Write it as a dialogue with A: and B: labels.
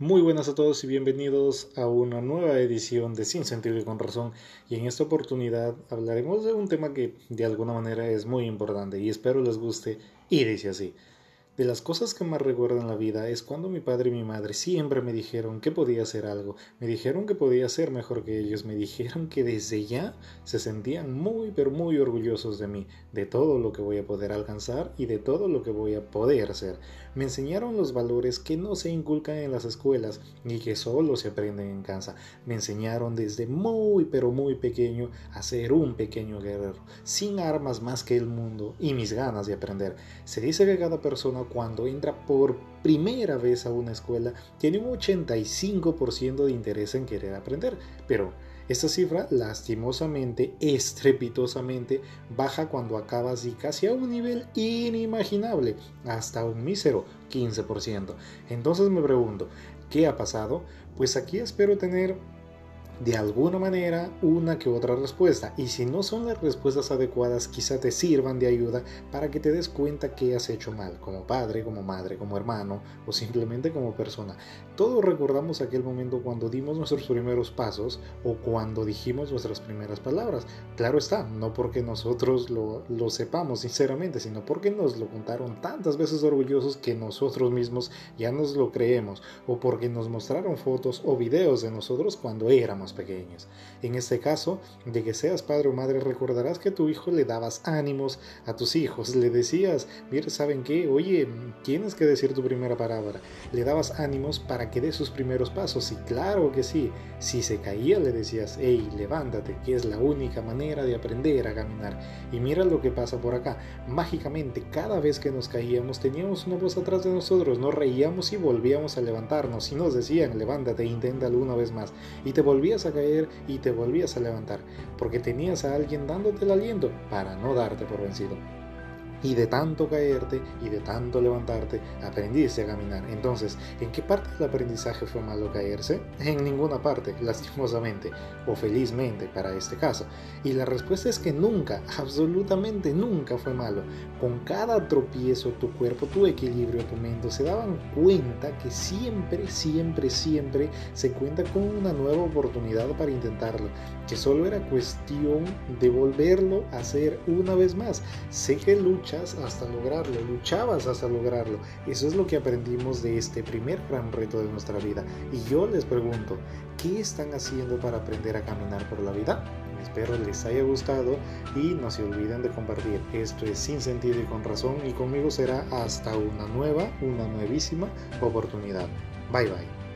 A: Muy buenas a todos y bienvenidos a una nueva edición de Sin Sentido y con Razón. Y en esta oportunidad hablaremos de un tema que de alguna manera es muy importante y espero les guste y dice así. De las cosas que más recuerdo en la vida es cuando mi padre y mi madre siempre me dijeron que podía hacer algo, me dijeron que podía ser mejor que ellos, me dijeron que desde ya se sentían muy pero muy orgullosos de mí, de todo lo que voy a poder alcanzar y de todo lo que voy a poder hacer. Me enseñaron los valores que no se inculcan en las escuelas y que solo se aprenden en casa. Me enseñaron desde muy pero muy pequeño a ser un pequeño guerrero, sin armas más que el mundo y mis ganas de aprender. Se dice que cada persona cuando entra por primera vez a una escuela tiene un 85% de interés en querer aprender, pero esta cifra lastimosamente, estrepitosamente, baja cuando acabas y casi a un nivel inimaginable, hasta un mísero 15%. Entonces me pregunto, ¿qué ha pasado? Pues aquí espero tener de alguna manera una que otra respuesta y si no son las respuestas adecuadas quizá te sirvan de ayuda para que te des cuenta que has hecho mal como padre, como madre, como hermano o simplemente como persona. Todos recordamos aquel momento cuando dimos nuestros primeros pasos o cuando dijimos nuestras primeras palabras. Claro está, no porque nosotros lo, lo sepamos sinceramente, sino porque nos lo contaron tantas veces orgullosos que nosotros mismos ya nos lo creemos o porque nos mostraron fotos o videos de nosotros cuando éramos pequeños. En este caso, de que seas padre o madre, recordarás que tu hijo le dabas ánimos a tus hijos, le decías, mira, ¿saben qué? Oye, tienes que decir tu primera palabra. Le dabas ánimos para que dé sus primeros pasos y claro que sí, si se caía le decías, hey, levántate, que es la única manera de aprender a caminar. Y mira lo que pasa por acá. Mágicamente, cada vez que nos caíamos teníamos una voz atrás de nosotros, nos reíamos y volvíamos a levantarnos y nos decían, levántate, inténtalo una vez más. Y te volvías a caer y te volvías a levantar, porque tenías a alguien dándote el aliento para no darte por vencido. Y de tanto caerte y de tanto levantarte, aprendiste a caminar. Entonces, ¿en qué parte del aprendizaje fue malo caerse? En ninguna parte, lastimosamente, o felizmente para este caso. Y la respuesta es que nunca, absolutamente nunca fue malo. Con cada tropiezo, tu cuerpo, tu equilibrio, tu mente se daban cuenta que siempre, siempre, siempre se cuenta con una nueva oportunidad para intentarlo. Que solo era cuestión de volverlo a hacer una vez más. Sé que lucha hasta lograrlo, luchabas hasta lograrlo. Eso es lo que aprendimos de este primer gran reto de nuestra vida. Y yo les pregunto, ¿qué están haciendo para aprender a caminar por la vida? Espero les haya gustado y no se olviden de compartir. Esto es sin sentido y con razón y conmigo será hasta una nueva, una nuevísima oportunidad. Bye bye.